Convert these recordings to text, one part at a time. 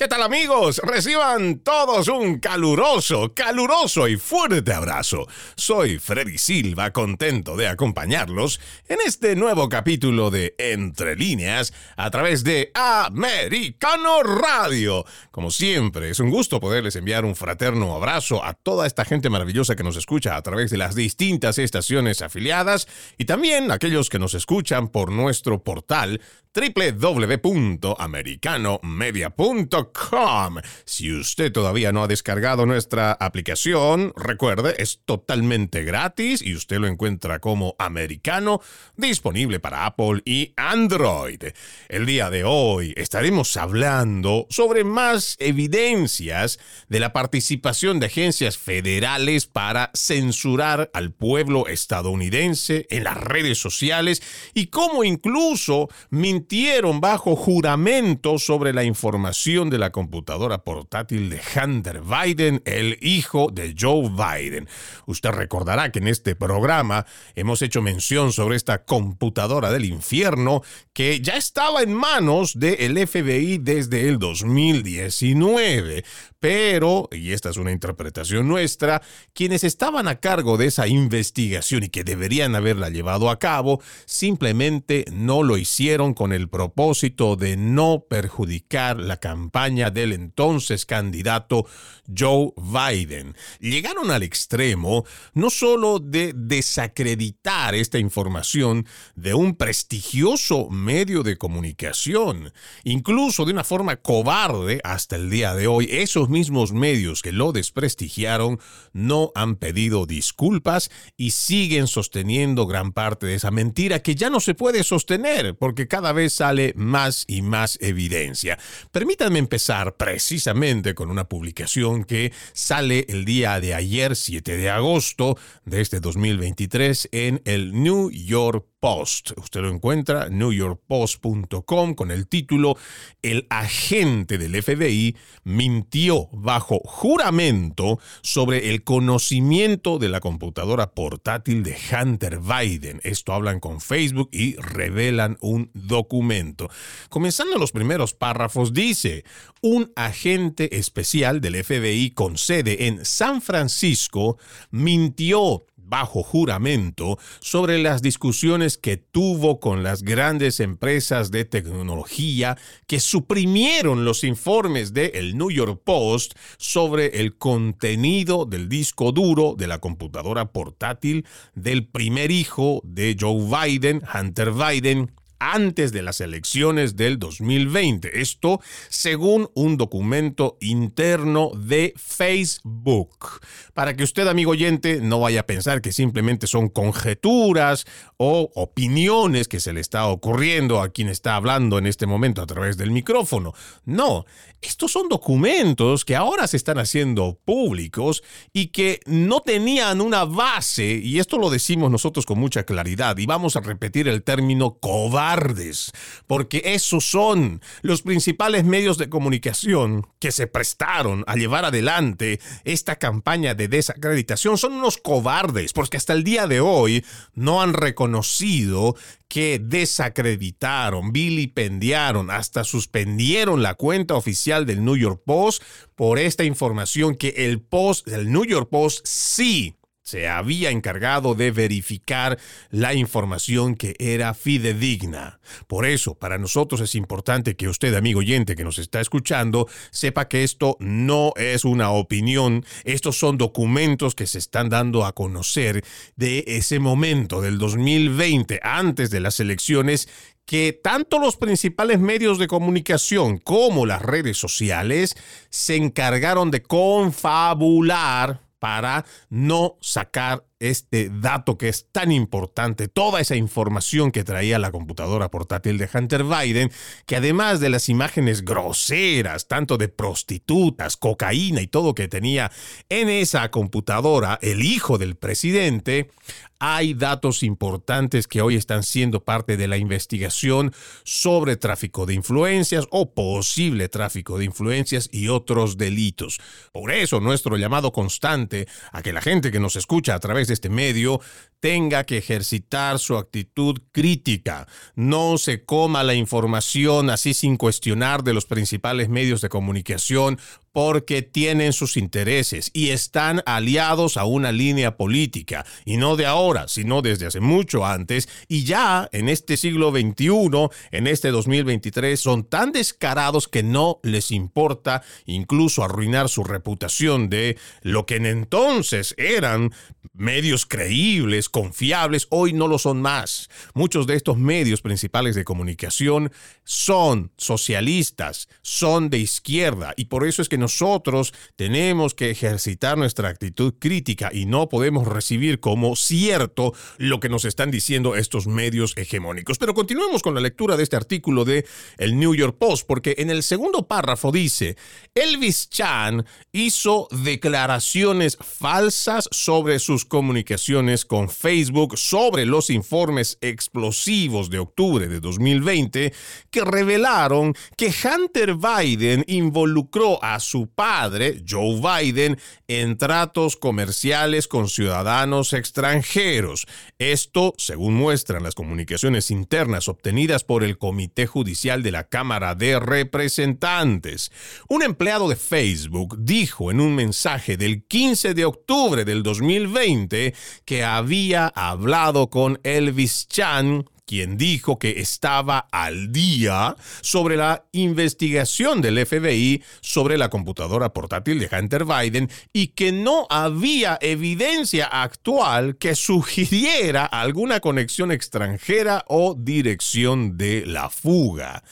¿Qué tal amigos? Reciban todos un caluroso, caluroso y fuerte abrazo. Soy Freddy Silva, contento de acompañarlos en este nuevo capítulo de Entre líneas a través de Americano Radio. Como siempre, es un gusto poderles enviar un fraterno abrazo a toda esta gente maravillosa que nos escucha a través de las distintas estaciones afiliadas y también aquellos que nos escuchan por nuestro portal www.americanomedia.com. Si usted todavía no ha descargado nuestra aplicación, recuerde, es totalmente gratis y usted lo encuentra como americano, disponible para Apple y Android. El día de hoy estaremos hablando sobre más evidencias de la participación de agencias federales para censurar al pueblo estadounidense en las redes sociales y cómo incluso mintieron bajo juramento sobre la información de la computadora portátil de Hunter Biden, el hijo de Joe Biden. Usted recordará que en este programa hemos hecho mención sobre esta computadora del infierno que ya estaba en manos del FBI desde el 2019. Pero, y esta es una interpretación nuestra, quienes estaban a cargo de esa investigación y que deberían haberla llevado a cabo, simplemente no lo hicieron con el propósito de no perjudicar la campaña del entonces candidato Joe Biden. Llegaron al extremo no solo de desacreditar esta información de un prestigioso medio de comunicación, incluso de una forma cobarde hasta el día de hoy, esos mismos medios que lo desprestigiaron no han pedido disculpas y siguen sosteniendo gran parte de esa mentira que ya no se puede sostener porque cada vez sale más y más evidencia. Permítanme empezar precisamente con una publicación que sale el día de ayer, 7 de agosto de este 2023, en el New York Post. Usted lo encuentra newyorkpost.com con el título El agente del FBI mintió bajo juramento sobre el conocimiento de la computadora portátil de Hunter Biden. Esto hablan con Facebook y revelan un documento. Comenzando los primeros párrafos dice, un agente especial del FBI con sede en San Francisco mintió bajo juramento sobre las discusiones que tuvo con las grandes empresas de tecnología que suprimieron los informes de el New York Post sobre el contenido del disco duro de la computadora portátil del primer hijo de Joe Biden, Hunter Biden, antes de las elecciones del 2020. Esto según un documento interno de Facebook. Para que usted, amigo oyente, no vaya a pensar que simplemente son conjeturas o opiniones que se le está ocurriendo a quien está hablando en este momento a través del micrófono. No, estos son documentos que ahora se están haciendo públicos y que no tenían una base, y esto lo decimos nosotros con mucha claridad, y vamos a repetir el término porque esos son los principales medios de comunicación que se prestaron a llevar adelante esta campaña de desacreditación. Son unos cobardes, porque hasta el día de hoy no han reconocido que desacreditaron, vilipendiaron, hasta suspendieron la cuenta oficial del New York Post por esta información que el Post, el New York Post sí se había encargado de verificar la información que era fidedigna. Por eso, para nosotros es importante que usted, amigo oyente que nos está escuchando, sepa que esto no es una opinión, estos son documentos que se están dando a conocer de ese momento del 2020, antes de las elecciones, que tanto los principales medios de comunicación como las redes sociales se encargaron de confabular para no sacar este dato que es tan importante, toda esa información que traía la computadora portátil de Hunter Biden, que además de las imágenes groseras, tanto de prostitutas, cocaína y todo que tenía en esa computadora el hijo del presidente, hay datos importantes que hoy están siendo parte de la investigación sobre tráfico de influencias o posible tráfico de influencias y otros delitos. Por eso nuestro llamado constante a que la gente que nos escucha a través este medio tenga que ejercitar su actitud crítica. No se coma la información así sin cuestionar de los principales medios de comunicación porque tienen sus intereses y están aliados a una línea política, y no de ahora, sino desde hace mucho antes, y ya en este siglo XXI, en este 2023, son tan descarados que no les importa incluso arruinar su reputación de lo que en entonces eran medios creíbles, confiables, hoy no lo son más. Muchos de estos medios principales de comunicación son socialistas, son de izquierda, y por eso es que nosotros tenemos que ejercitar nuestra actitud crítica y no podemos recibir como cierto lo que nos están diciendo estos medios hegemónicos. Pero continuemos con la lectura de este artículo de el New York Post, porque en el segundo párrafo dice, Elvis Chan hizo declaraciones falsas sobre sus comunicaciones con Facebook sobre los informes explosivos de octubre de 2020 que revelaron que Hunter Biden involucró a su padre, Joe Biden, en tratos comerciales con ciudadanos extranjeros. Esto, según muestran las comunicaciones internas obtenidas por el Comité Judicial de la Cámara de Representantes. Un empleado de Facebook dijo en un mensaje del 15 de octubre del 2020 que había hablado con Elvis Chan quien dijo que estaba al día sobre la investigación del FBI sobre la computadora portátil de Hunter Biden y que no había evidencia actual que sugiriera alguna conexión extranjera o dirección de la fuga.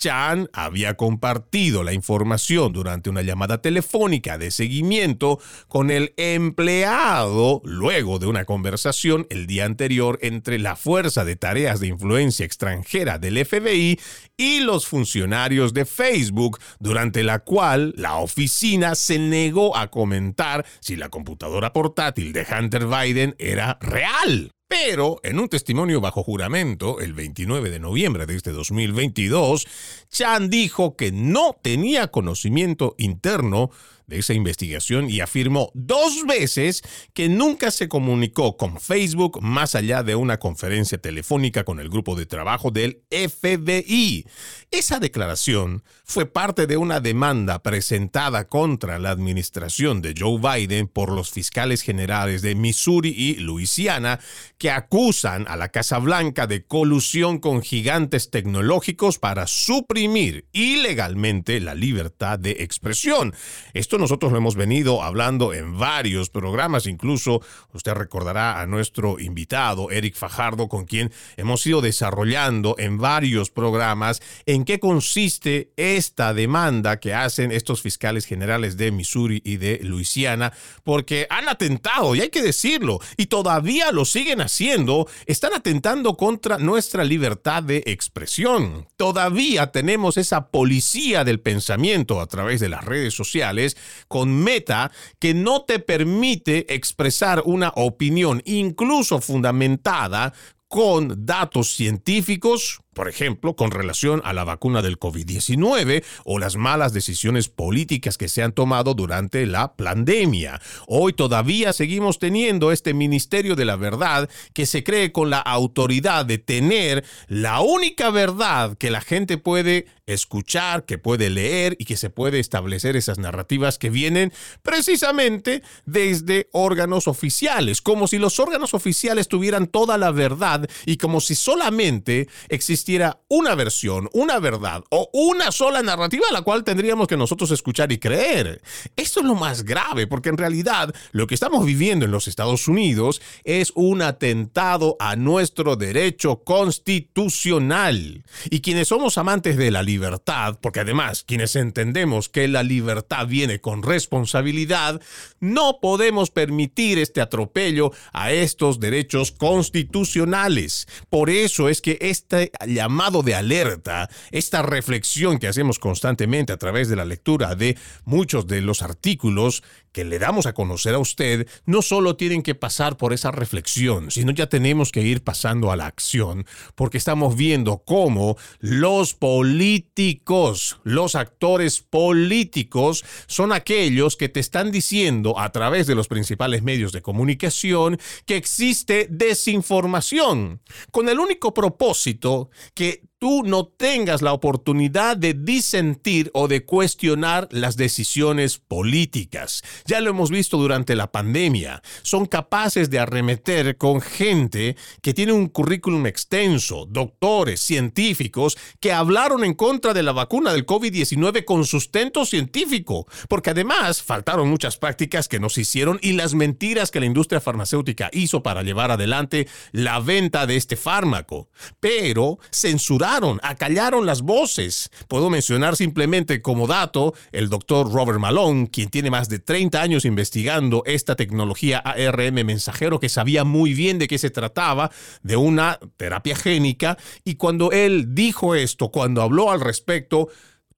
Chan había compartido la información durante una llamada telefónica de seguimiento con el empleado luego de una conversación el día anterior entre la Fuerza de Tareas de Influencia Extranjera del FBI y los funcionarios de Facebook, durante la cual la oficina se negó a comentar si la computadora portátil de Hunter Biden era real. Pero en un testimonio bajo juramento, el 29 de noviembre de este 2022, Chan dijo que no tenía conocimiento interno de esa investigación y afirmó dos veces que nunca se comunicó con Facebook más allá de una conferencia telefónica con el grupo de trabajo del FBI. Esa declaración fue parte de una demanda presentada contra la administración de Joe Biden por los fiscales generales de Missouri y Luisiana que acusan a la Casa Blanca de colusión con gigantes tecnológicos para suprimir ilegalmente la libertad de expresión. Esto nosotros lo hemos venido hablando en varios programas, incluso usted recordará a nuestro invitado, Eric Fajardo, con quien hemos ido desarrollando en varios programas en qué consiste esta demanda que hacen estos fiscales generales de Missouri y de Luisiana, porque han atentado, y hay que decirlo, y todavía lo siguen haciendo, están atentando contra nuestra libertad de expresión. Todavía tenemos esa policía del pensamiento a través de las redes sociales con Meta que no te permite expresar una opinión, incluso fundamentada, con datos científicos, por ejemplo, con relación a la vacuna del COVID-19 o las malas decisiones políticas que se han tomado durante la pandemia. Hoy todavía seguimos teniendo este Ministerio de la Verdad que se cree con la autoridad de tener la única verdad que la gente puede escuchar, que puede leer y que se puede establecer esas narrativas que vienen precisamente desde órganos oficiales, como si los órganos oficiales tuvieran toda la verdad y como si solamente existiera existiera una versión, una verdad o una sola narrativa a la cual tendríamos que nosotros escuchar y creer. Esto es lo más grave, porque en realidad lo que estamos viviendo en los Estados Unidos es un atentado a nuestro derecho constitucional. Y quienes somos amantes de la libertad, porque además quienes entendemos que la libertad viene con responsabilidad, no podemos permitir este atropello a estos derechos constitucionales. Por eso es que este llamado de alerta, esta reflexión que hacemos constantemente a través de la lectura de muchos de los artículos que le damos a conocer a usted no solo tienen que pasar por esa reflexión, sino ya tenemos que ir pasando a la acción, porque estamos viendo cómo los políticos, los actores políticos, son aquellos que te están diciendo a través de los principales medios de comunicación que existe desinformación, con el único propósito que tú no tengas la oportunidad de disentir o de cuestionar las decisiones políticas. Ya lo hemos visto durante la pandemia. Son capaces de arremeter con gente que tiene un currículum extenso, doctores, científicos, que hablaron en contra de la vacuna del COVID-19 con sustento científico, porque además faltaron muchas prácticas que no se hicieron y las mentiras que la industria farmacéutica hizo para llevar adelante la venta de este fármaco. Pero censurar acallaron las voces. Puedo mencionar simplemente como dato el doctor Robert Malone, quien tiene más de 30 años investigando esta tecnología ARM mensajero, que sabía muy bien de qué se trataba, de una terapia génica, y cuando él dijo esto, cuando habló al respecto,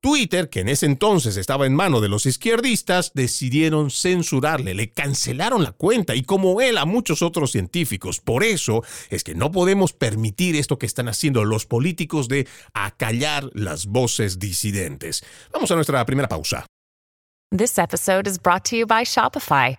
Twitter, que en ese entonces estaba en mano de los izquierdistas, decidieron censurarle, le cancelaron la cuenta y como él a muchos otros científicos. Por eso es que no podemos permitir esto que están haciendo los políticos de acallar las voces disidentes. Vamos a nuestra primera pausa. Shopify.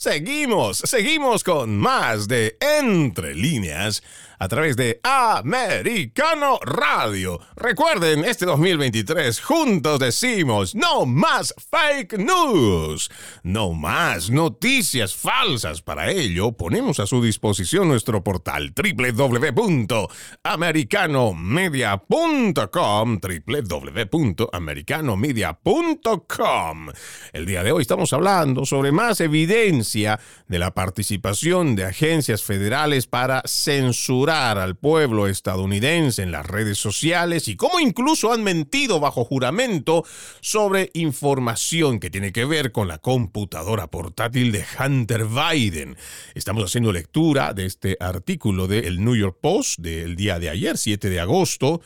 Seguimos, seguimos con más de Entre Líneas a través de Americano Radio. Recuerden, este 2023 juntos decimos no más fake news, no más noticias falsas. Para ello, ponemos a su disposición nuestro portal www.americanomedia.com www.americanomedia.com El día de hoy estamos hablando sobre más evidencia de la participación de agencias federales para censurar al pueblo estadounidense en las redes sociales y cómo incluso han mentido bajo juramento sobre información que tiene que ver con la computadora portátil de Hunter Biden. Estamos haciendo lectura de este artículo del New York Post del día de ayer, 7 de agosto,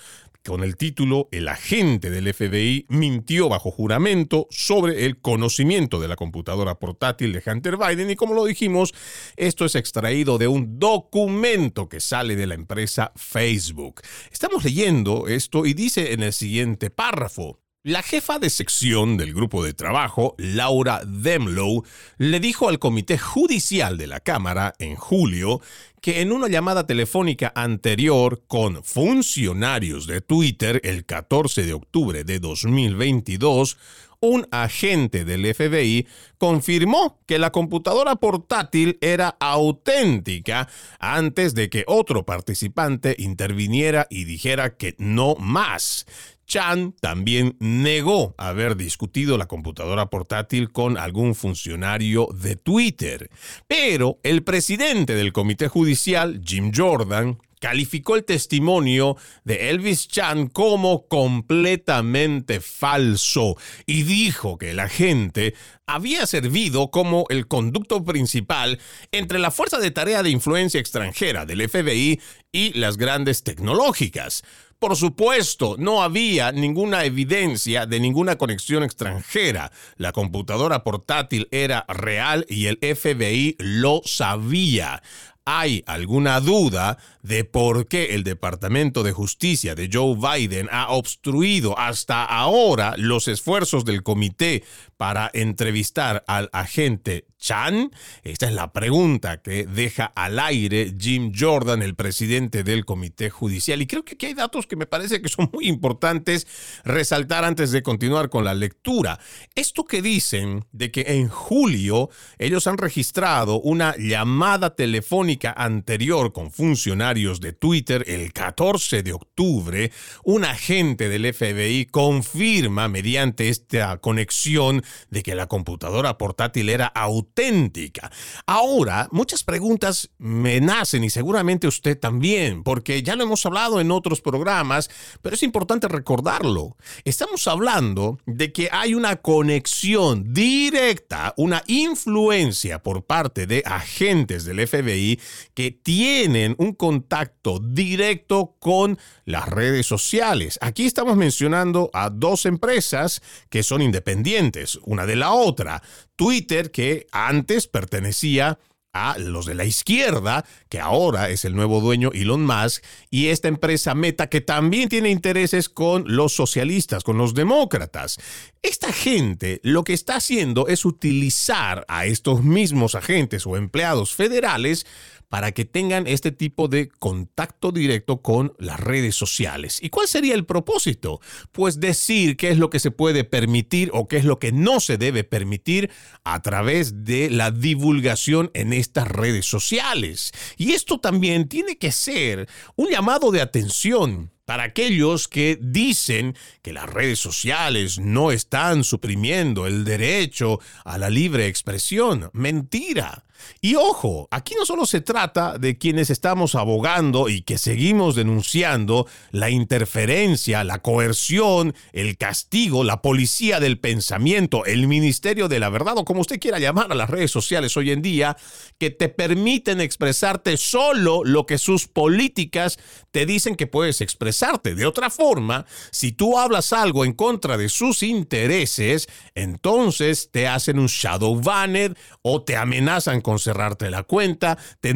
con el título El agente del FBI mintió bajo juramento sobre el conocimiento de la computadora portátil de Hunter Biden y como lo dijimos, esto es extraído de un documento que sale de la empresa Facebook. Estamos leyendo esto y dice en el siguiente párrafo, la jefa de sección del grupo de trabajo, Laura Demlow, le dijo al comité judicial de la Cámara en julio que en una llamada telefónica anterior con funcionarios de Twitter el 14 de octubre de 2022, un agente del FBI confirmó que la computadora portátil era auténtica antes de que otro participante interviniera y dijera que no más. Chan también negó haber discutido la computadora portátil con algún funcionario de Twitter. Pero el presidente del comité judicial, Jim Jordan, calificó el testimonio de Elvis Chan como completamente falso y dijo que la gente había servido como el conducto principal entre la fuerza de tarea de influencia extranjera del FBI y las grandes tecnológicas. Por supuesto, no había ninguna evidencia de ninguna conexión extranjera. La computadora portátil era real y el FBI lo sabía hay alguna duda de por qué el Departamento de Justicia de Joe Biden ha obstruido hasta ahora los esfuerzos del comité para entrevistar al agente Chan? Esta es la pregunta que deja al aire Jim Jordan, el presidente del Comité Judicial. Y creo que aquí hay datos que me parece que son muy importantes resaltar antes de continuar con la lectura. Esto que dicen de que en julio ellos han registrado una llamada telefónica anterior con funcionarios de Twitter el 14 de octubre, un agente del FBI confirma mediante esta conexión de que la computadora portátil era auténtica auténtica. Ahora, muchas preguntas me nacen y seguramente usted también, porque ya lo hemos hablado en otros programas, pero es importante recordarlo. Estamos hablando de que hay una conexión directa, una influencia por parte de agentes del FBI que tienen un contacto directo con las redes sociales. Aquí estamos mencionando a dos empresas que son independientes una de la otra. Twitter, que antes pertenecía a los de la izquierda, que ahora es el nuevo dueño Elon Musk, y esta empresa Meta, que también tiene intereses con los socialistas, con los demócratas. Esta gente lo que está haciendo es utilizar a estos mismos agentes o empleados federales para que tengan este tipo de contacto directo con las redes sociales. ¿Y cuál sería el propósito? Pues decir qué es lo que se puede permitir o qué es lo que no se debe permitir a través de la divulgación en estas redes sociales. Y esto también tiene que ser un llamado de atención para aquellos que dicen que las redes sociales no están suprimiendo el derecho a la libre expresión. Mentira. Y ojo, aquí no solo se trata de quienes estamos abogando y que seguimos denunciando la interferencia, la coerción, el castigo, la policía del pensamiento, el ministerio de la verdad o como usted quiera llamar a las redes sociales hoy en día, que te permiten expresarte solo lo que sus políticas te dicen que puedes expresarte. De otra forma, si tú hablas algo en contra de sus intereses, entonces te hacen un shadow banner o te amenazan con cerrarte la cuenta, te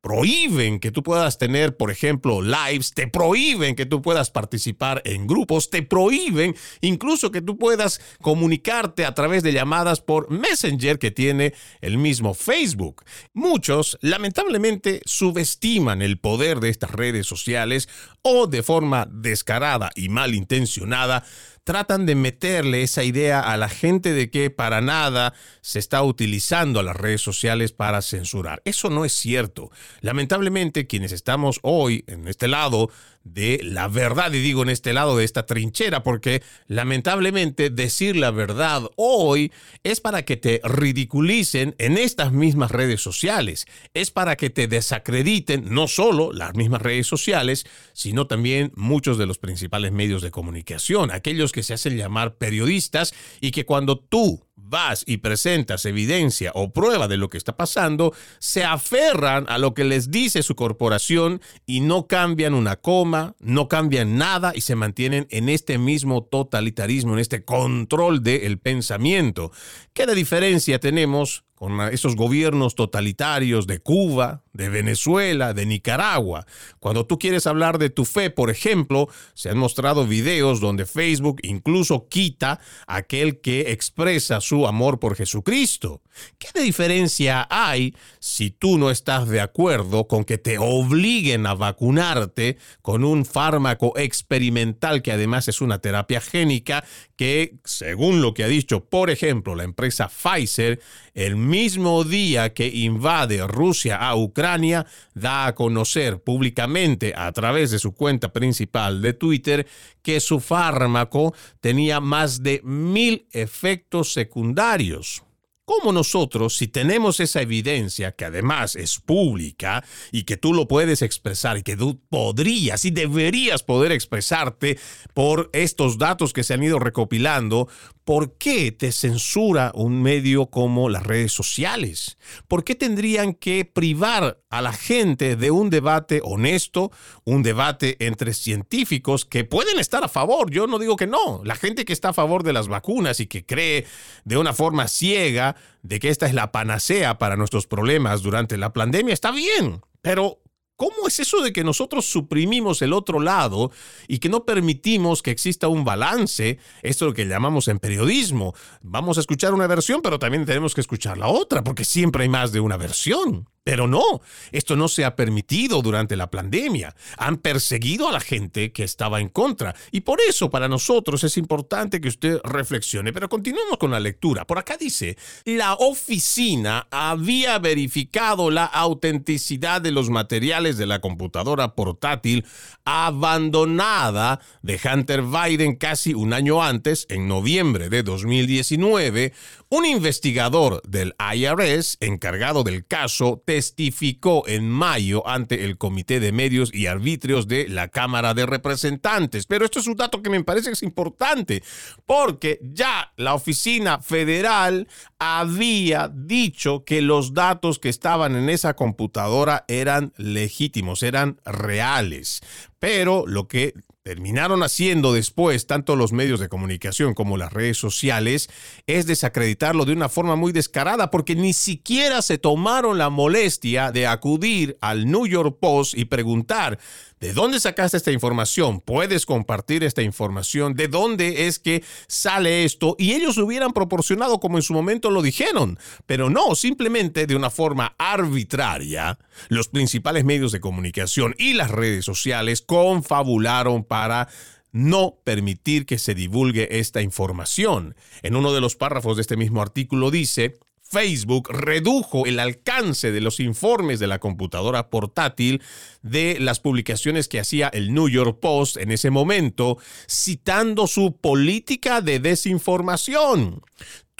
prohíben que tú puedas tener, por ejemplo, lives, te prohíben que tú puedas participar en grupos, te prohíben incluso que tú puedas comunicarte a través de llamadas por Messenger que tiene el mismo Facebook. Muchos, lamentablemente, subestiman el poder de estas redes sociales o de forma descarada y malintencionada tratan de meterle esa idea a la gente de que para nada se está utilizando a las redes sociales para censurar. Eso no es cierto. Lamentablemente, quienes estamos hoy en este lado de la verdad, y digo en este lado de esta trinchera, porque lamentablemente decir la verdad hoy es para que te ridiculicen en estas mismas redes sociales, es para que te desacrediten no solo las mismas redes sociales, sino también muchos de los principales medios de comunicación, aquellos que se hacen llamar periodistas y que cuando tú vas y presentas evidencia o prueba de lo que está pasando, se aferran a lo que les dice su corporación y no cambian una coma, no cambian nada y se mantienen en este mismo totalitarismo, en este control del pensamiento. ¿Qué de diferencia tenemos con esos gobiernos totalitarios de Cuba, de Venezuela, de Nicaragua. Cuando tú quieres hablar de tu fe, por ejemplo, se han mostrado videos donde Facebook incluso quita a aquel que expresa su amor por Jesucristo. ¿Qué diferencia hay si tú no estás de acuerdo con que te obliguen a vacunarte con un fármaco experimental que además es una terapia génica que, según lo que ha dicho, por ejemplo, la empresa Pfizer, el mismo día que invade Rusia a Ucrania, da a conocer públicamente a través de su cuenta principal de Twitter que su fármaco tenía más de mil efectos secundarios. ¿Cómo nosotros, si tenemos esa evidencia que además es pública y que tú lo puedes expresar y que tú podrías y deberías poder expresarte por estos datos que se han ido recopilando, ¿por qué te censura un medio como las redes sociales? ¿Por qué tendrían que privar a la gente de un debate honesto, un debate entre científicos que pueden estar a favor? Yo no digo que no. La gente que está a favor de las vacunas y que cree de una forma ciega de que esta es la panacea para nuestros problemas durante la pandemia está bien. Pero ¿Cómo es eso de que nosotros suprimimos el otro lado y que no permitimos que exista un balance? Esto es lo que llamamos en periodismo. Vamos a escuchar una versión, pero también tenemos que escuchar la otra, porque siempre hay más de una versión. Pero no, esto no se ha permitido durante la pandemia. Han perseguido a la gente que estaba en contra. Y por eso para nosotros es importante que usted reflexione. Pero continuemos con la lectura. Por acá dice, la oficina había verificado la autenticidad de los materiales de la computadora portátil abandonada de Hunter Biden casi un año antes, en noviembre de 2019. Un investigador del IRS encargado del caso testificó en mayo ante el Comité de Medios y Arbitrios de la Cámara de Representantes. Pero esto es un dato que me parece que es importante porque ya la oficina federal había dicho que los datos que estaban en esa computadora eran legítimos, eran reales. Pero lo que terminaron haciendo después tanto los medios de comunicación como las redes sociales es desacreditarlo de una forma muy descarada porque ni siquiera se tomaron la molestia de acudir al New York Post y preguntar ¿De dónde sacaste esta información? ¿Puedes compartir esta información? ¿De dónde es que sale esto? Y ellos hubieran proporcionado como en su momento lo dijeron, pero no, simplemente de una forma arbitraria. Los principales medios de comunicación y las redes sociales confabularon para no permitir que se divulgue esta información. En uno de los párrafos de este mismo artículo dice, Facebook redujo el alcance de los informes de la computadora portátil de las publicaciones que hacía el New York Post en ese momento, citando su política de desinformación.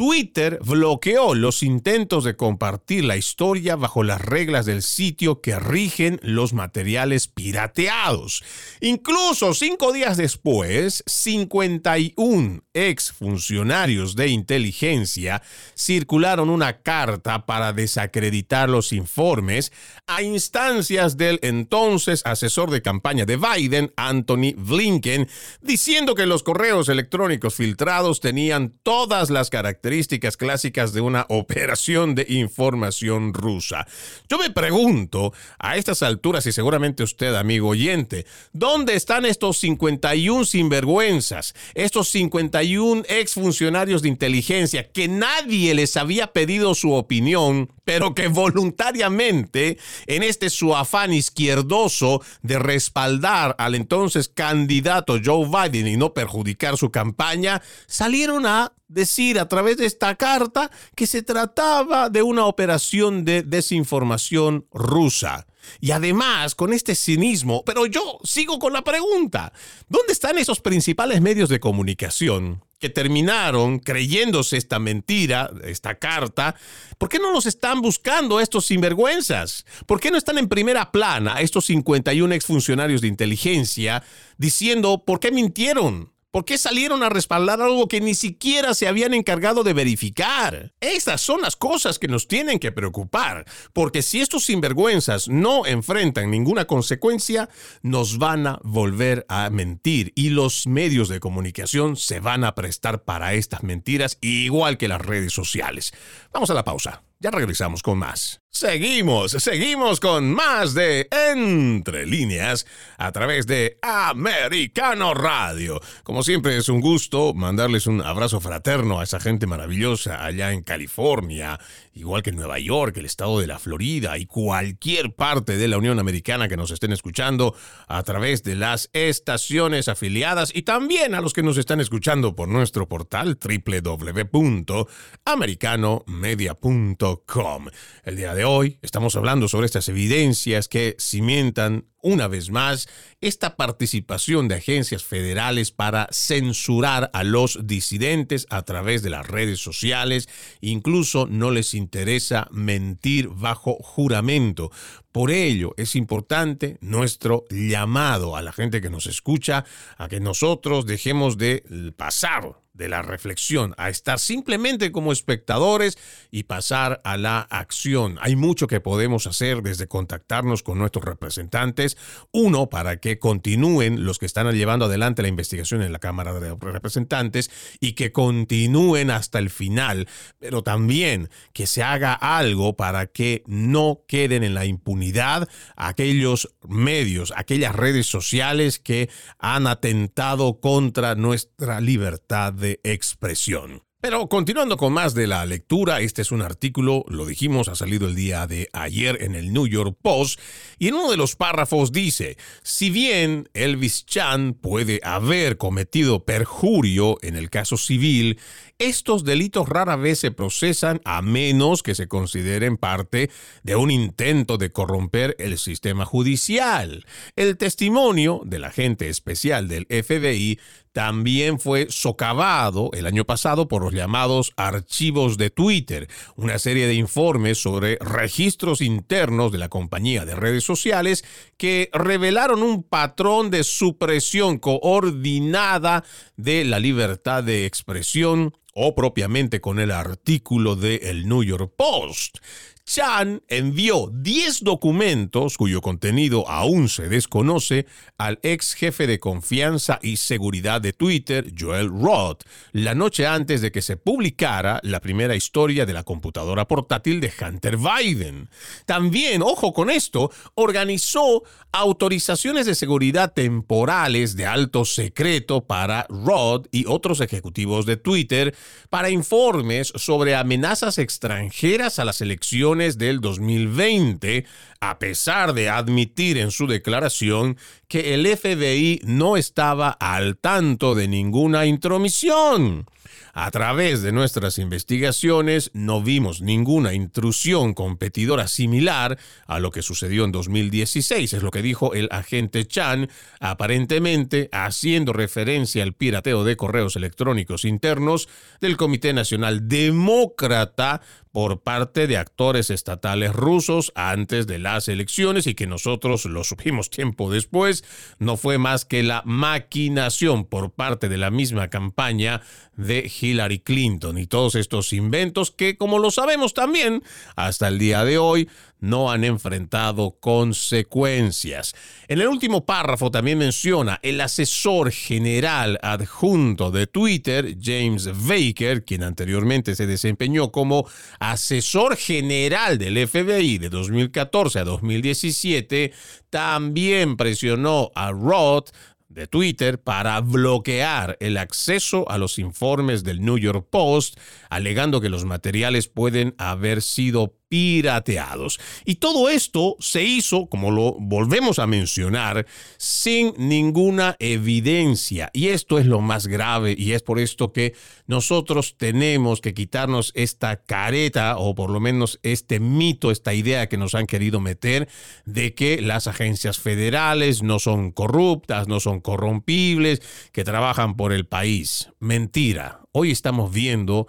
Twitter bloqueó los intentos de compartir la historia bajo las reglas del sitio que rigen los materiales pirateados. Incluso cinco días después, 51 ex funcionarios de inteligencia circularon una carta para desacreditar los informes a instancias del entonces asesor de campaña de Biden, Anthony Blinken, diciendo que los correos electrónicos filtrados tenían todas las características características clásicas de una operación de información rusa. Yo me pregunto, a estas alturas y seguramente usted, amigo oyente, ¿dónde están estos 51 sinvergüenzas, estos 51 exfuncionarios de inteligencia que nadie les había pedido su opinión, pero que voluntariamente, en este su afán izquierdoso de respaldar al entonces candidato Joe Biden y no perjudicar su campaña, salieron a decir a través de esta carta que se trataba de una operación de desinformación rusa. Y además, con este cinismo, pero yo sigo con la pregunta, ¿dónde están esos principales medios de comunicación que terminaron creyéndose esta mentira, esta carta? ¿Por qué no los están buscando estos sinvergüenzas? ¿Por qué no están en primera plana estos 51 exfuncionarios de inteligencia diciendo por qué mintieron? ¿Por qué salieron a respaldar algo que ni siquiera se habían encargado de verificar? Estas son las cosas que nos tienen que preocupar, porque si estos sinvergüenzas no enfrentan ninguna consecuencia, nos van a volver a mentir y los medios de comunicación se van a prestar para estas mentiras, igual que las redes sociales. Vamos a la pausa. Ya regresamos con más. Seguimos, seguimos con más de Entre líneas a través de Americano Radio. Como siempre es un gusto mandarles un abrazo fraterno a esa gente maravillosa allá en California, igual que en Nueva York, el estado de la Florida y cualquier parte de la Unión Americana que nos estén escuchando a través de las estaciones afiliadas y también a los que nos están escuchando por nuestro portal www.americanomedia.com. El día de hoy estamos hablando sobre estas evidencias que cimentan una vez más esta participación de agencias federales para censurar a los disidentes a través de las redes sociales. Incluso no les interesa mentir bajo juramento. Por ello es importante nuestro llamado a la gente que nos escucha a que nosotros dejemos de pasar de la reflexión a estar simplemente como espectadores y pasar a la acción. Hay mucho que podemos hacer desde contactarnos con nuestros representantes, uno para que continúen los que están llevando adelante la investigación en la Cámara de Representantes y que continúen hasta el final, pero también que se haga algo para que no queden en la impunidad aquellos medios, aquellas redes sociales que han atentado contra nuestra libertad de expresión. Pero continuando con más de la lectura, este es un artículo, lo dijimos, ha salido el día de ayer en el New York Post, y en uno de los párrafos dice, si bien Elvis Chan puede haber cometido perjurio en el caso civil, estos delitos rara vez se procesan a menos que se consideren parte de un intento de corromper el sistema judicial. El testimonio del agente especial del FBI también fue socavado el año pasado por los llamados archivos de Twitter, una serie de informes sobre registros internos de la compañía de redes sociales que revelaron un patrón de supresión coordinada de la libertad de expresión o propiamente con el artículo de El New York Post. Chan envió 10 documentos cuyo contenido aún se desconoce al ex jefe de confianza y seguridad de Twitter, Joel Roth, la noche antes de que se publicara la primera historia de la computadora portátil de Hunter Biden. También, ojo con esto, organizó autorizaciones de seguridad temporales de alto secreto para Roth y otros ejecutivos de Twitter para informes sobre amenazas extranjeras a las elecciones del 2020, a pesar de admitir en su declaración que el FBI no estaba al tanto de ninguna intromisión. A través de nuestras investigaciones no vimos ninguna intrusión competidora similar a lo que sucedió en 2016, es lo que dijo el agente Chan, aparentemente haciendo referencia al pirateo de correos electrónicos internos del Comité Nacional Demócrata por parte de actores estatales rusos antes de las elecciones y que nosotros lo supimos tiempo después, no fue más que la maquinación por parte de la misma campaña de Hillary Clinton y todos estos inventos que, como lo sabemos también, hasta el día de hoy no han enfrentado consecuencias. En el último párrafo también menciona el asesor general adjunto de Twitter, James Baker, quien anteriormente se desempeñó como asesor general del FBI de 2014 a 2017, también presionó a Roth de Twitter para bloquear el acceso a los informes del New York Post, alegando que los materiales pueden haber sido pirateados. Y todo esto se hizo, como lo volvemos a mencionar, sin ninguna evidencia. Y esto es lo más grave y es por esto que nosotros tenemos que quitarnos esta careta o por lo menos este mito, esta idea que nos han querido meter de que las agencias federales no son corruptas, no son corrompibles, que trabajan por el país. Mentira. Hoy estamos viendo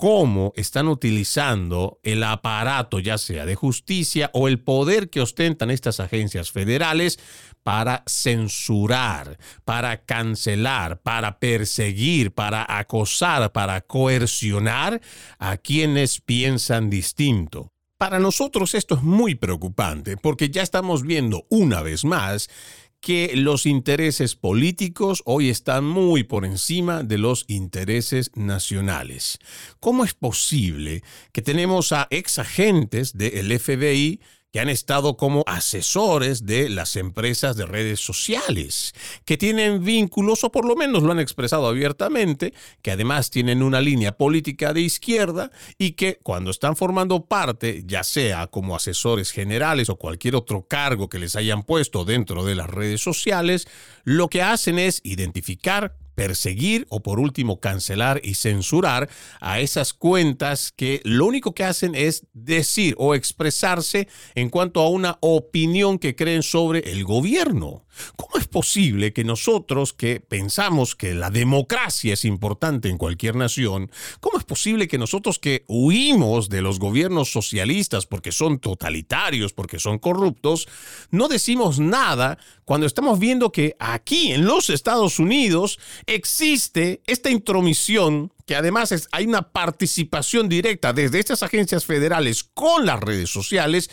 cómo están utilizando el aparato, ya sea de justicia o el poder que ostentan estas agencias federales para censurar, para cancelar, para perseguir, para acosar, para coercionar a quienes piensan distinto. Para nosotros esto es muy preocupante porque ya estamos viendo una vez más que los intereses políticos hoy están muy por encima de los intereses nacionales. ¿Cómo es posible que tenemos a ex agentes del FBI que han estado como asesores de las empresas de redes sociales, que tienen vínculos, o por lo menos lo han expresado abiertamente, que además tienen una línea política de izquierda y que cuando están formando parte, ya sea como asesores generales o cualquier otro cargo que les hayan puesto dentro de las redes sociales, lo que hacen es identificar perseguir o por último cancelar y censurar a esas cuentas que lo único que hacen es decir o expresarse en cuanto a una opinión que creen sobre el gobierno. ¿Cómo es posible que nosotros que pensamos que la democracia es importante en cualquier nación, cómo es posible que nosotros que huimos de los gobiernos socialistas porque son totalitarios, porque son corruptos, no decimos nada cuando estamos viendo que aquí en los Estados Unidos existe esta intromisión que además hay una participación directa desde estas agencias federales con las redes sociales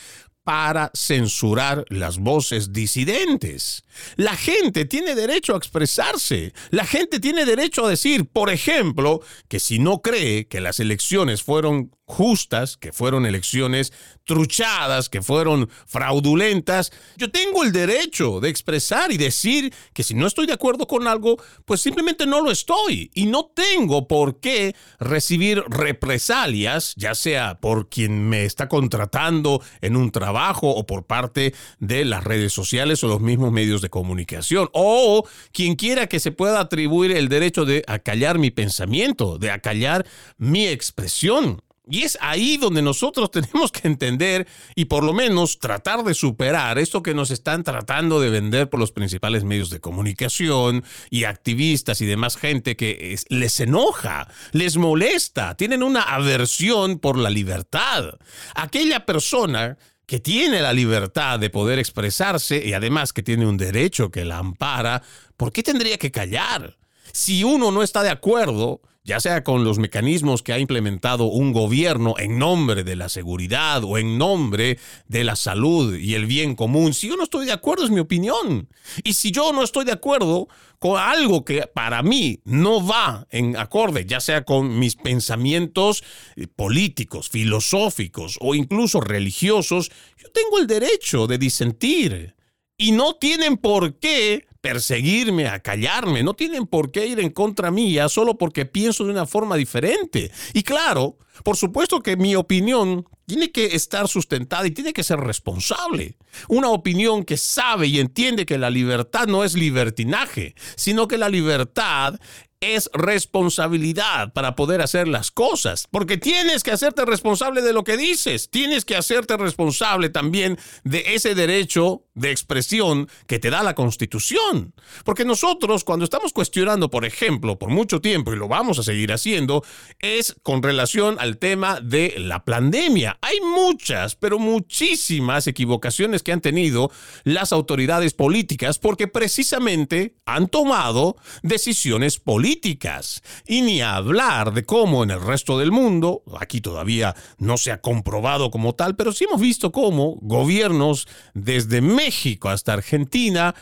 para censurar las voces disidentes. La gente tiene derecho a expresarse. La gente tiene derecho a decir, por ejemplo, que si no cree que las elecciones fueron justas, que fueron elecciones truchadas, que fueron fraudulentas, yo tengo el derecho de expresar y decir que si no estoy de acuerdo con algo, pues simplemente no lo estoy. Y no tengo por qué recibir represalias, ya sea por quien me está contratando en un trabajo o por parte de las redes sociales o los mismos medios de comunicación, o quien quiera que se pueda atribuir el derecho de acallar mi pensamiento, de acallar mi expresión. Y es ahí donde nosotros tenemos que entender y por lo menos tratar de superar esto que nos están tratando de vender por los principales medios de comunicación y activistas y demás gente que les enoja, les molesta, tienen una aversión por la libertad. Aquella persona que tiene la libertad de poder expresarse y además que tiene un derecho que la ampara, ¿por qué tendría que callar? Si uno no está de acuerdo, ya sea con los mecanismos que ha implementado un gobierno en nombre de la seguridad o en nombre de la salud y el bien común. Si yo no estoy de acuerdo es mi opinión. Y si yo no estoy de acuerdo con algo que para mí no va en acorde, ya sea con mis pensamientos eh, políticos, filosóficos o incluso religiosos, yo tengo el derecho de disentir. Y no tienen por qué perseguirme, a callarme, no tienen por qué ir en contra mía solo porque pienso de una forma diferente. Y claro, por supuesto que mi opinión tiene que estar sustentada y tiene que ser responsable. Una opinión que sabe y entiende que la libertad no es libertinaje, sino que la libertad es responsabilidad para poder hacer las cosas, porque tienes que hacerte responsable de lo que dices, tienes que hacerte responsable también de ese derecho de expresión que te da la Constitución. Porque nosotros cuando estamos cuestionando, por ejemplo, por mucho tiempo, y lo vamos a seguir haciendo, es con relación al tema de la pandemia. Hay muchas, pero muchísimas equivocaciones que han tenido las autoridades políticas porque precisamente han tomado decisiones políticas políticas. Y ni hablar de cómo en el resto del mundo, aquí todavía no se ha comprobado como tal, pero sí hemos visto cómo gobiernos desde México hasta Argentina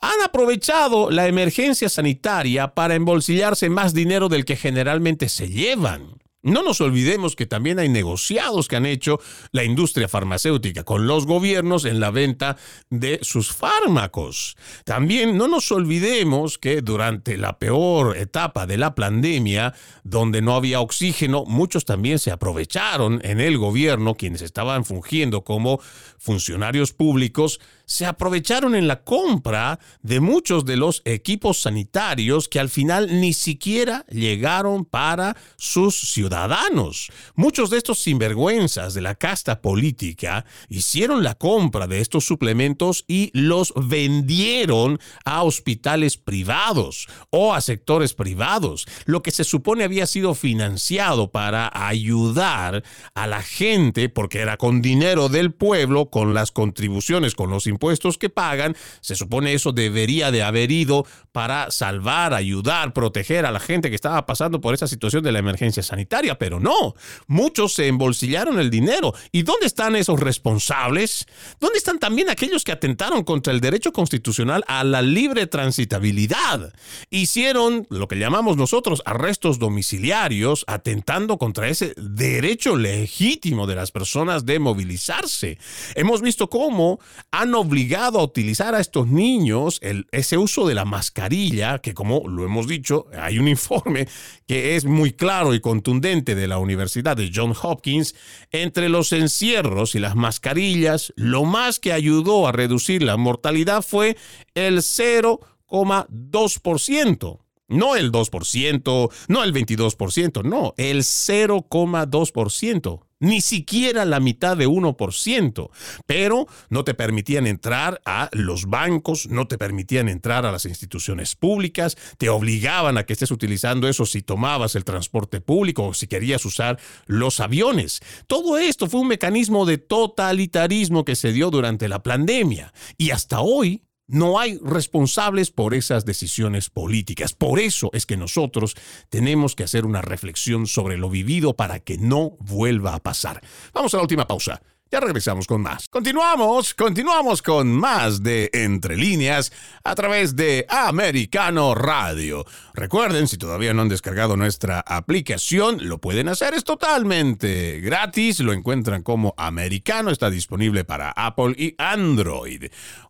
han aprovechado la emergencia sanitaria para embolsillarse más dinero del que generalmente se llevan. No nos olvidemos que también hay negociados que han hecho la industria farmacéutica con los gobiernos en la venta de sus fármacos. También no nos olvidemos que durante la peor etapa de la pandemia, donde no había oxígeno, muchos también se aprovecharon en el gobierno, quienes estaban fungiendo como funcionarios públicos, se aprovecharon en la compra de muchos de los equipos sanitarios que al final ni siquiera llegaron para sus ciudadanos. Muchos de estos sinvergüenzas de la casta política hicieron la compra de estos suplementos y los vendieron a hospitales privados o a sectores privados, lo que se supone había sido financiado para ayudar a la gente porque era con dinero del pueblo, con las contribuciones, con los impuestos que pagan, se supone eso debería de haber ido para salvar, ayudar, proteger a la gente que estaba pasando por esa situación de la emergencia sanitaria, pero no, muchos se embolsillaron el dinero. ¿Y dónde están esos responsables? ¿Dónde están también aquellos que atentaron contra el derecho constitucional a la libre transitabilidad? Hicieron lo que llamamos nosotros arrestos domiciliarios, atentando contra ese derecho legítimo de las personas de movilizarse. Hemos visto cómo han obligado a utilizar a estos niños el, ese uso de la mascarilla, que como lo hemos dicho, hay un informe que es muy claro y contundente de la Universidad de Johns Hopkins, entre los encierros y las mascarillas, lo más que ayudó a reducir la mortalidad fue el 0,2%. No el 2%, no el 22%, no, el 0,2% ni siquiera la mitad de 1%, pero no te permitían entrar a los bancos, no te permitían entrar a las instituciones públicas, te obligaban a que estés utilizando eso si tomabas el transporte público o si querías usar los aviones. Todo esto fue un mecanismo de totalitarismo que se dio durante la pandemia y hasta hoy no hay responsables por esas decisiones políticas. Por eso es que nosotros tenemos que hacer una reflexión sobre lo vivido para que no vuelva a pasar. Vamos a la última pausa. Ya regresamos con más. Continuamos, continuamos con más de Entre líneas a través de Americano Radio. Recuerden, si todavía no han descargado nuestra aplicación, lo pueden hacer, es totalmente gratis, lo encuentran como Americano, está disponible para Apple y Android.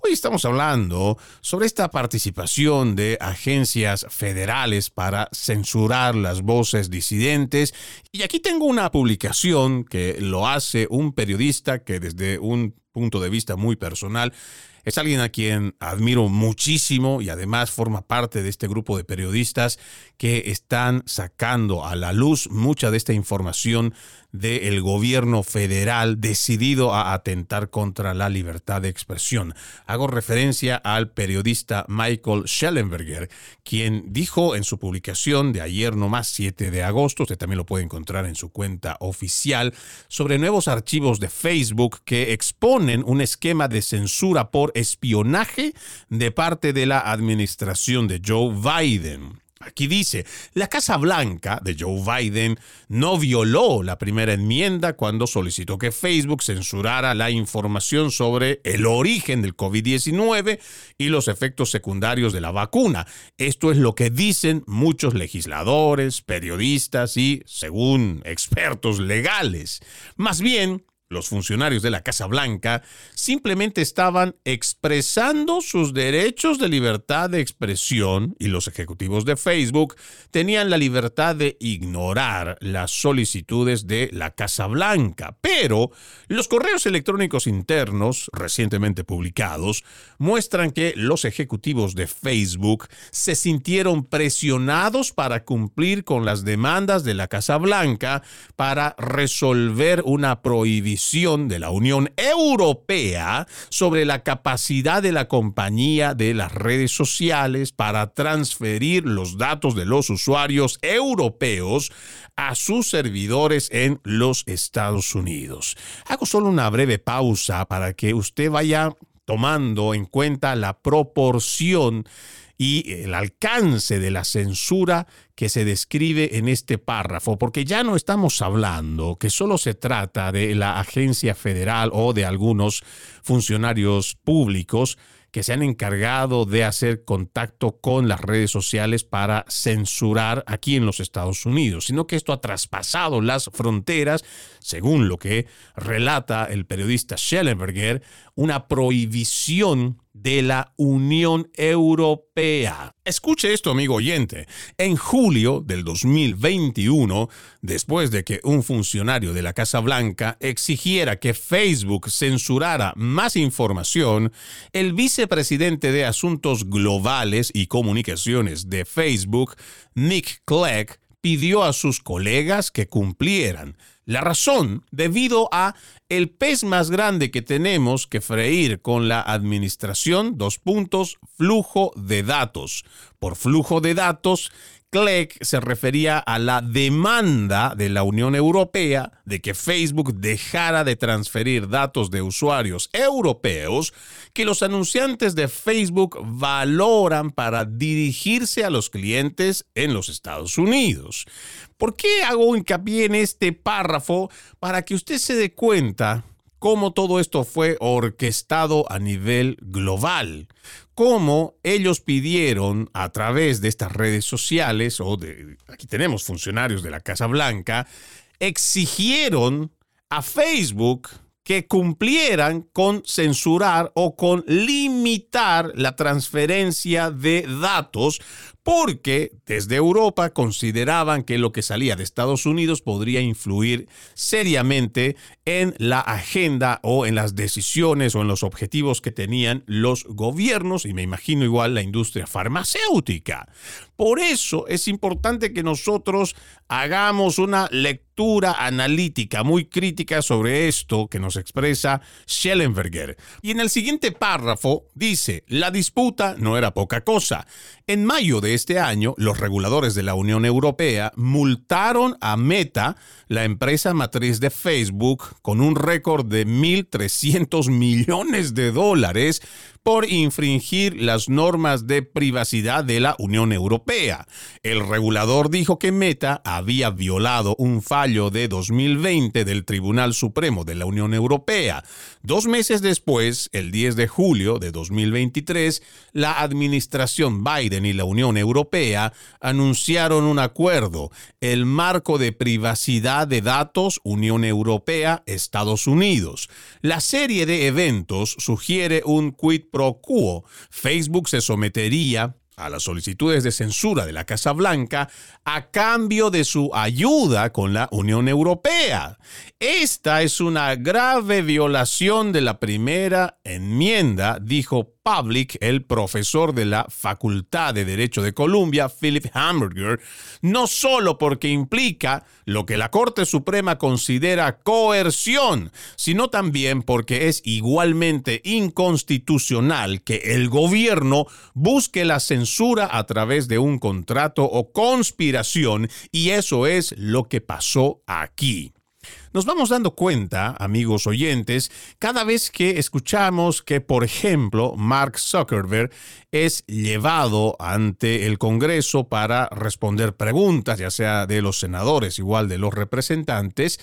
Hoy estamos hablando sobre esta participación de agencias federales para censurar las voces disidentes. Y aquí tengo una publicación que lo hace un periodista que desde un punto de vista muy personal es alguien a quien admiro muchísimo y además forma parte de este grupo de periodistas que están sacando a la luz mucha de esta información del gobierno federal decidido a atentar contra la libertad de expresión. Hago referencia al periodista Michael Schellenberger, quien dijo en su publicación de ayer nomás 7 de agosto, usted también lo puede encontrar en su cuenta oficial, sobre nuevos archivos de Facebook que exponen un esquema de censura por espionaje de parte de la administración de Joe Biden. Aquí dice, la Casa Blanca de Joe Biden no violó la primera enmienda cuando solicitó que Facebook censurara la información sobre el origen del COVID-19 y los efectos secundarios de la vacuna. Esto es lo que dicen muchos legisladores, periodistas y, según expertos legales. Más bien, los funcionarios de la Casa Blanca simplemente estaban expresando sus derechos de libertad de expresión y los ejecutivos de Facebook tenían la libertad de ignorar las solicitudes de la Casa Blanca. Pero los correos electrónicos internos recientemente publicados muestran que los ejecutivos de Facebook se sintieron presionados para cumplir con las demandas de la Casa Blanca para resolver una prohibición de la Unión Europea sobre la capacidad de la compañía de las redes sociales para transferir los datos de los usuarios europeos a sus servidores en los Estados Unidos. Hago solo una breve pausa para que usted vaya tomando en cuenta la proporción y el alcance de la censura que se describe en este párrafo, porque ya no estamos hablando que solo se trata de la agencia federal o de algunos funcionarios públicos que se han encargado de hacer contacto con las redes sociales para censurar aquí en los Estados Unidos, sino que esto ha traspasado las fronteras, según lo que relata el periodista Schellenberger, una prohibición de la Unión Europea. Escuche esto, amigo oyente. En julio del 2021, después de que un funcionario de la Casa Blanca exigiera que Facebook censurara más información, el vicepresidente de Asuntos Globales y Comunicaciones de Facebook, Nick Clegg, pidió a sus colegas que cumplieran. La razón, debido a el pez más grande que tenemos que freír con la administración, dos puntos, flujo de datos. Por flujo de datos Clegg se refería a la demanda de la Unión Europea de que Facebook dejara de transferir datos de usuarios europeos que los anunciantes de Facebook valoran para dirigirse a los clientes en los Estados Unidos. ¿Por qué hago hincapié en este párrafo? Para que usted se dé cuenta cómo todo esto fue orquestado a nivel global, cómo ellos pidieron a través de estas redes sociales, o de, aquí tenemos funcionarios de la Casa Blanca, exigieron a Facebook que cumplieran con censurar o con limitar la transferencia de datos porque desde Europa consideraban que lo que salía de Estados Unidos podría influir seriamente en la agenda o en las decisiones o en los objetivos que tenían los gobiernos y me imagino igual la industria farmacéutica. Por eso es importante que nosotros hagamos una lectura analítica muy crítica sobre esto que nos expresa Schellenberger. Y en el siguiente párrafo dice, la disputa no era poca cosa. En mayo de este año, los reguladores de la Unión Europea multaron a Meta, la empresa matriz de Facebook, con un récord de 1.300 millones de dólares por infringir las normas de privacidad de la Unión Europea. El regulador dijo que Meta había violado un fallo de 2020 del Tribunal Supremo de la Unión Europea. Dos meses después, el 10 de julio de 2023, la administración Biden y la Unión Europea anunciaron un acuerdo, el marco de privacidad de datos Unión Europea, Estados Unidos. La serie de eventos sugiere un quid pro. Facebook se sometería a las solicitudes de censura de la Casa Blanca a cambio de su ayuda con la Unión Europea. Esta es una grave violación de la primera enmienda, dijo Public, el profesor de la Facultad de Derecho de Columbia, Philip Hamburger, no solo porque implica lo que la Corte Suprema considera coerción, sino también porque es igualmente inconstitucional que el gobierno busque la censura a través de un contrato o conspiración, y eso es lo que pasó aquí. Nos vamos dando cuenta, amigos oyentes, cada vez que escuchamos que, por ejemplo, Mark Zuckerberg es llevado ante el Congreso para responder preguntas, ya sea de los senadores, igual de los representantes,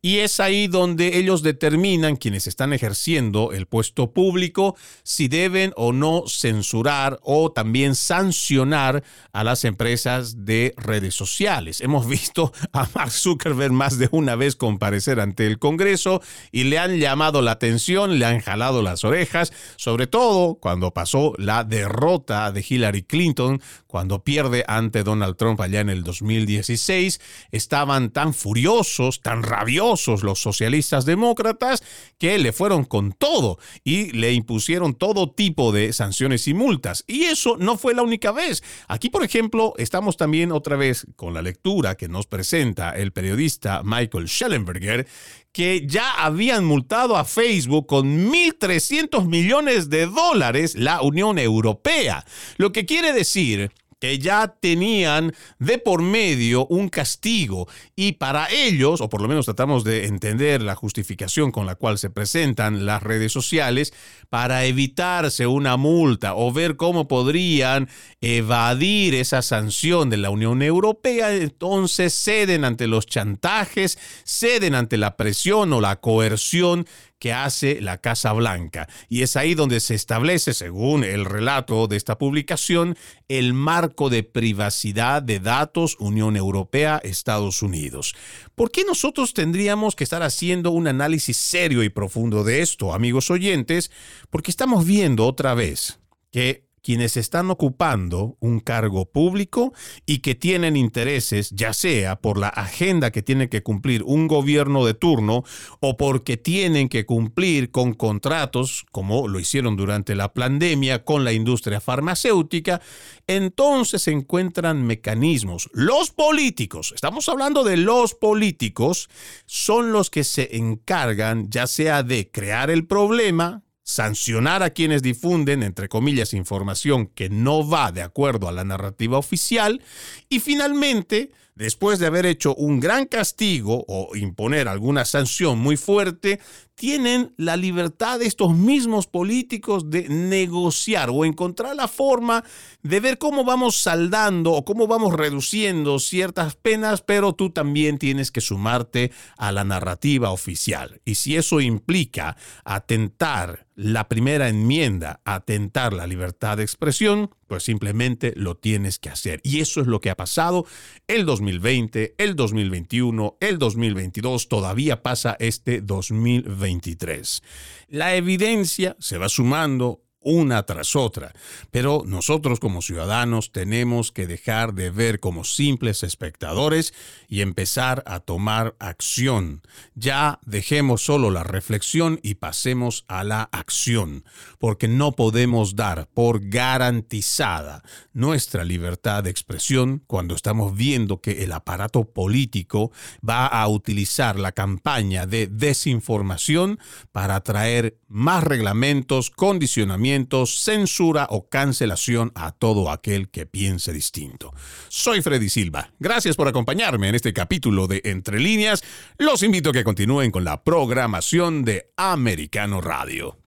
y es ahí donde ellos determinan, quienes están ejerciendo el puesto público, si deben o no censurar o también sancionar a las empresas de redes sociales. Hemos visto a Mark Zuckerberg más de una vez ante el Congreso y le han llamado la atención, le han jalado las orejas, sobre todo cuando pasó la derrota de Hillary Clinton, cuando pierde ante Donald Trump allá en el 2016. Estaban tan furiosos, tan rabiosos, los socialistas demócratas que le fueron con todo y le impusieron todo tipo de sanciones y multas. Y eso no fue la única vez. Aquí, por ejemplo, estamos también otra vez con la lectura que nos presenta el periodista Michael Schellenberger, que ya habían multado a Facebook con 1.300 millones de dólares la Unión Europea. Lo que quiere decir que ya tenían de por medio un castigo. Y para ellos, o por lo menos tratamos de entender la justificación con la cual se presentan las redes sociales, para evitarse una multa o ver cómo podrían evadir esa sanción de la Unión Europea, entonces ceden ante los chantajes, ceden ante la presión o la coerción que hace la Casa Blanca. Y es ahí donde se establece, según el relato de esta publicación, el marco de privacidad de datos Unión Europea-Estados Unidos. ¿Por qué nosotros tendríamos que estar haciendo un análisis serio y profundo de esto, amigos oyentes? Porque estamos viendo otra vez que quienes están ocupando un cargo público y que tienen intereses, ya sea por la agenda que tiene que cumplir un gobierno de turno o porque tienen que cumplir con contratos, como lo hicieron durante la pandemia con la industria farmacéutica, entonces se encuentran mecanismos. Los políticos, estamos hablando de los políticos, son los que se encargan ya sea de crear el problema, sancionar a quienes difunden, entre comillas, información que no va de acuerdo a la narrativa oficial y finalmente después de haber hecho un gran castigo o imponer alguna sanción muy fuerte, tienen la libertad de estos mismos políticos de negociar o encontrar la forma de ver cómo vamos saldando o cómo vamos reduciendo ciertas penas, pero tú también tienes que sumarte a la narrativa oficial. Y si eso implica atentar la primera enmienda, atentar la libertad de expresión, pues simplemente lo tienes que hacer. Y eso es lo que ha pasado el 2020, el 2021, el 2022, todavía pasa este 2023. La evidencia se va sumando una tras otra. Pero nosotros como ciudadanos tenemos que dejar de ver como simples espectadores y empezar a tomar acción. Ya dejemos solo la reflexión y pasemos a la acción, porque no podemos dar por garantizada nuestra libertad de expresión cuando estamos viendo que el aparato político va a utilizar la campaña de desinformación para traer más reglamentos, condicionamientos, censura o cancelación a todo aquel que piense distinto. Soy Freddy Silva. Gracias por acompañarme en este capítulo de Entre líneas. Los invito a que continúen con la programación de Americano Radio.